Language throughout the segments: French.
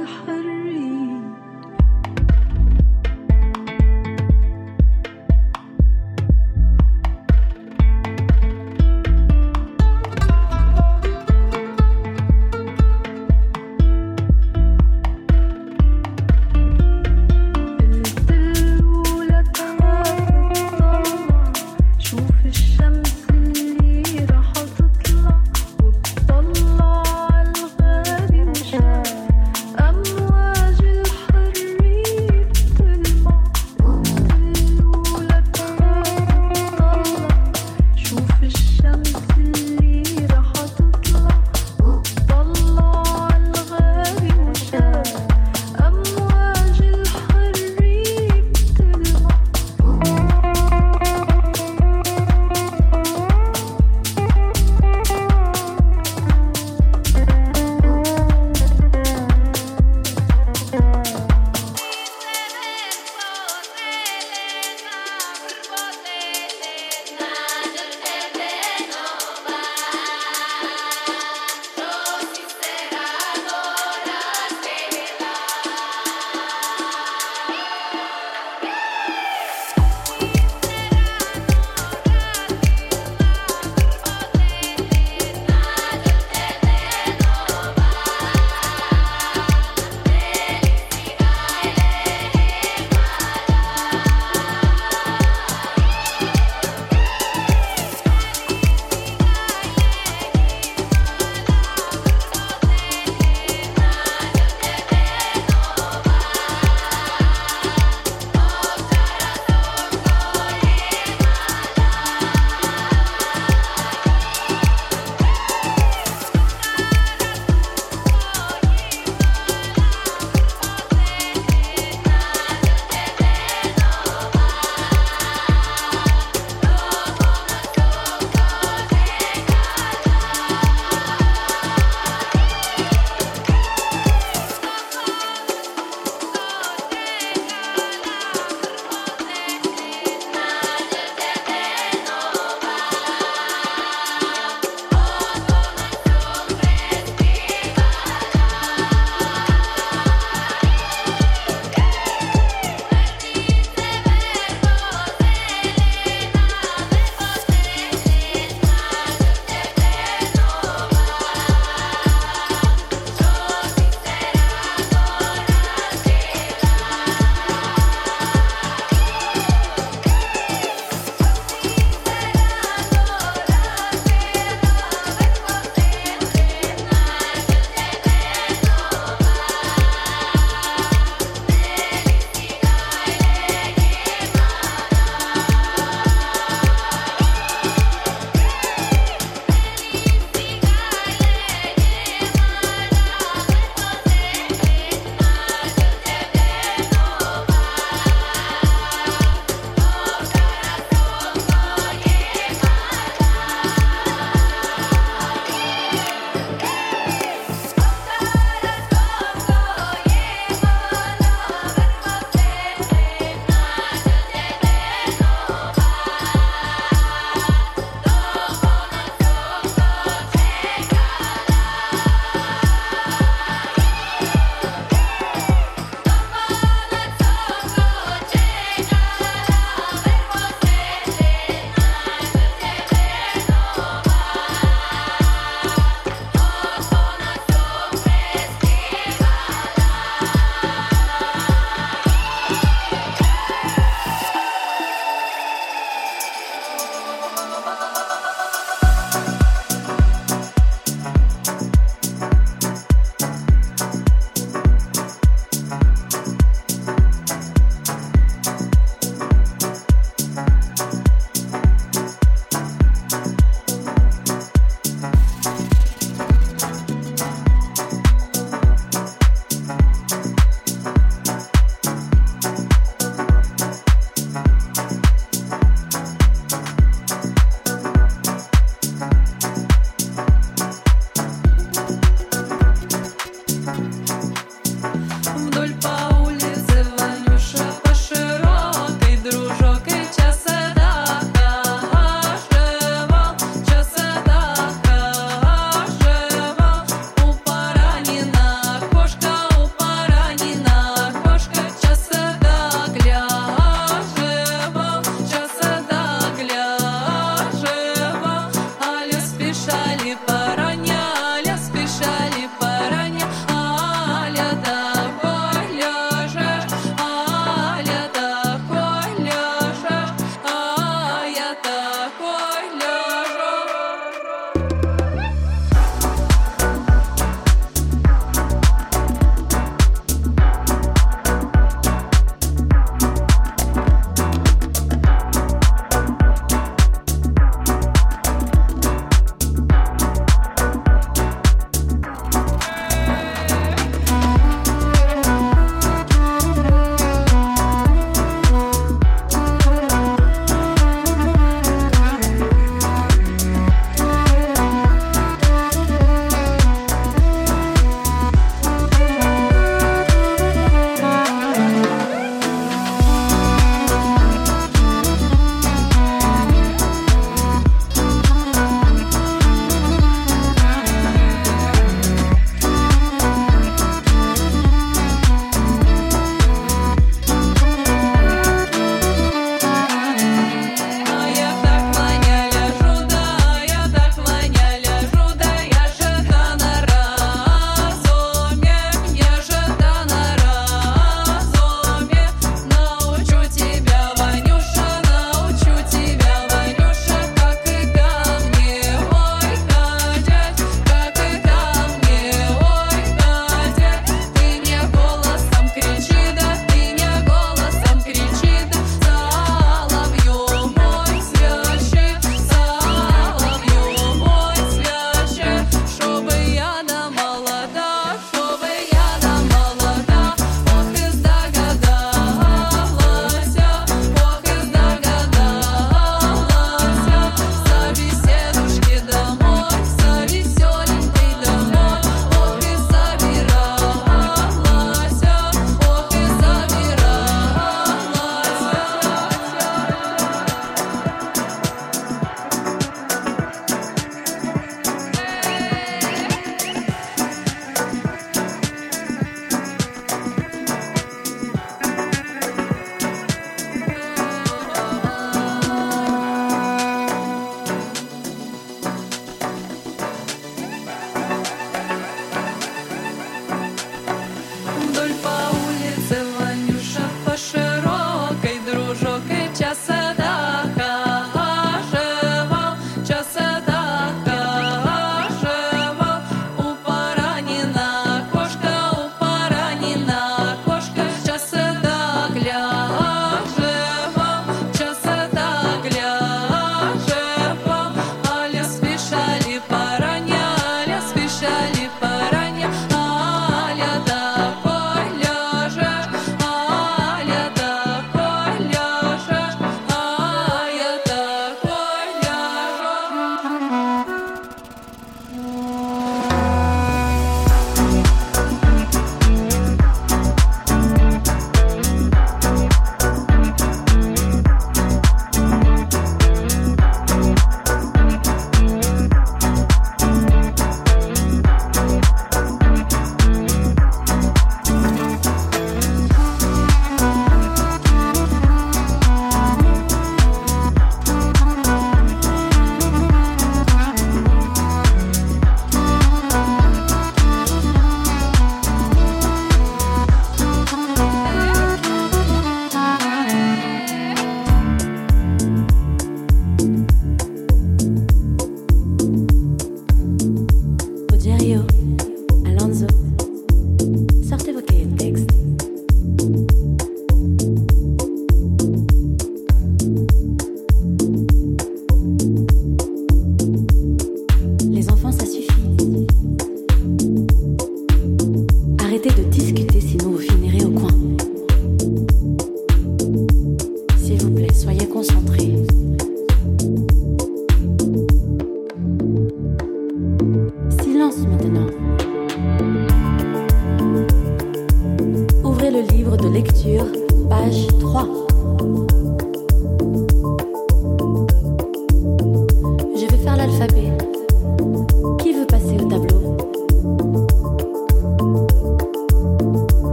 الحر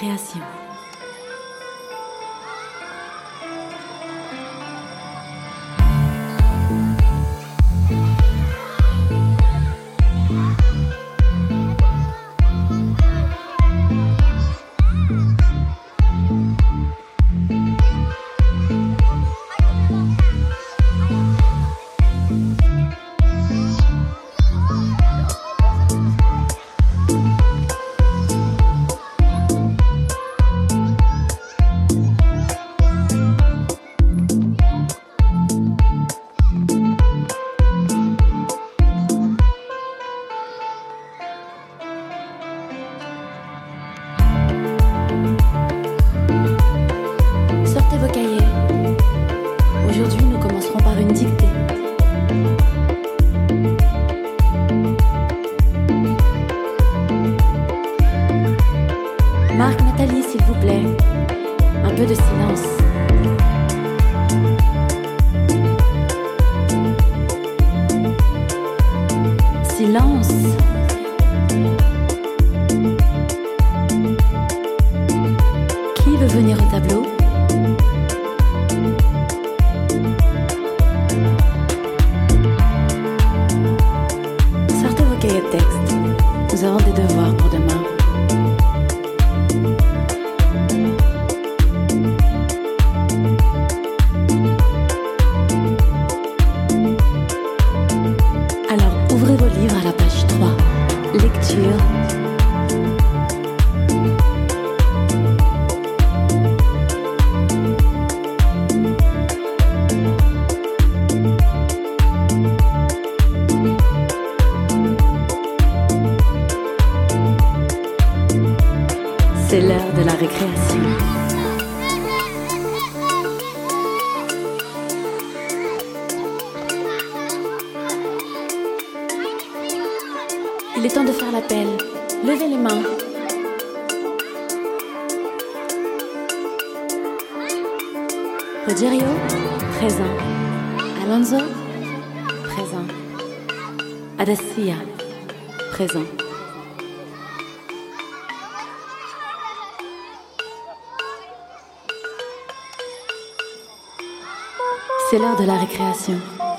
de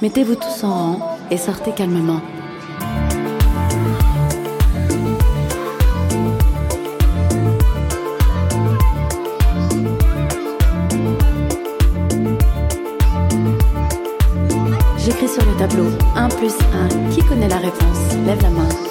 Mettez-vous tous en rang et sortez calmement. J'écris sur le tableau 1 plus 1. Qui connaît la réponse? Lève la main.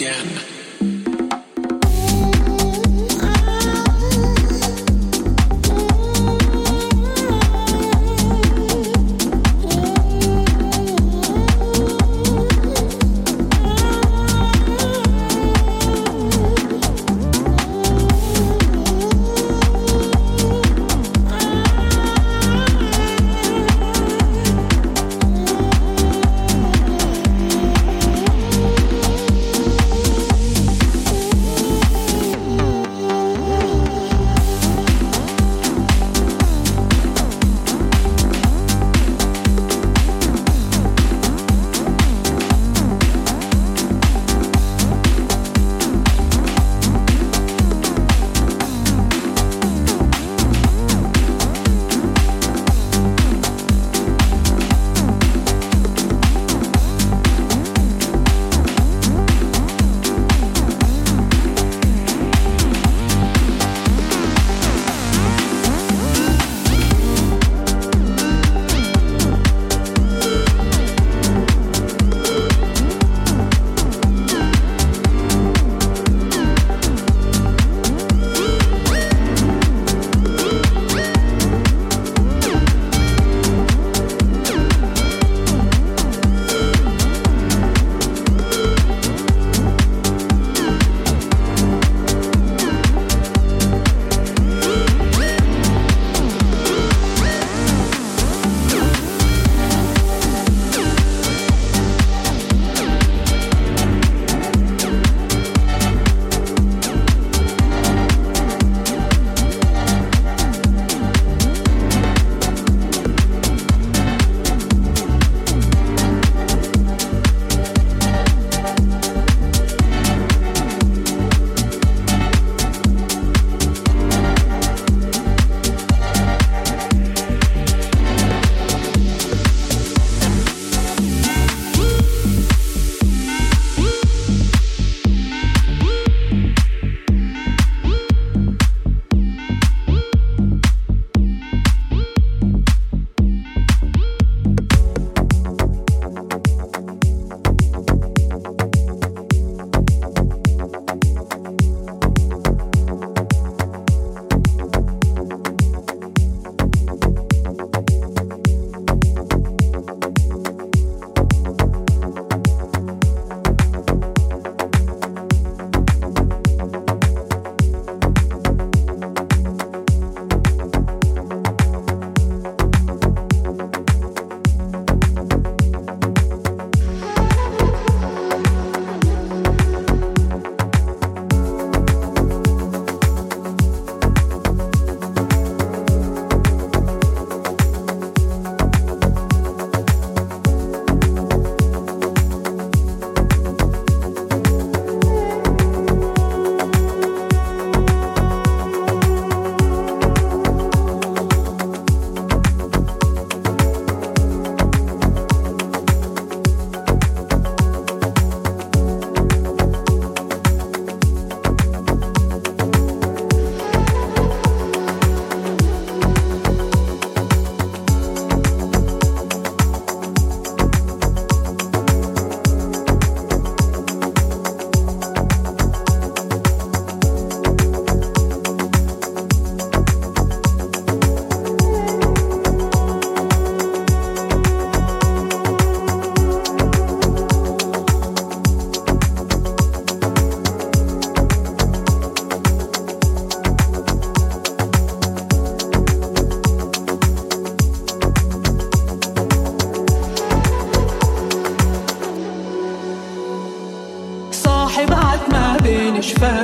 again.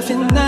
nothing now.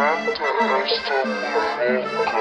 canta esta música.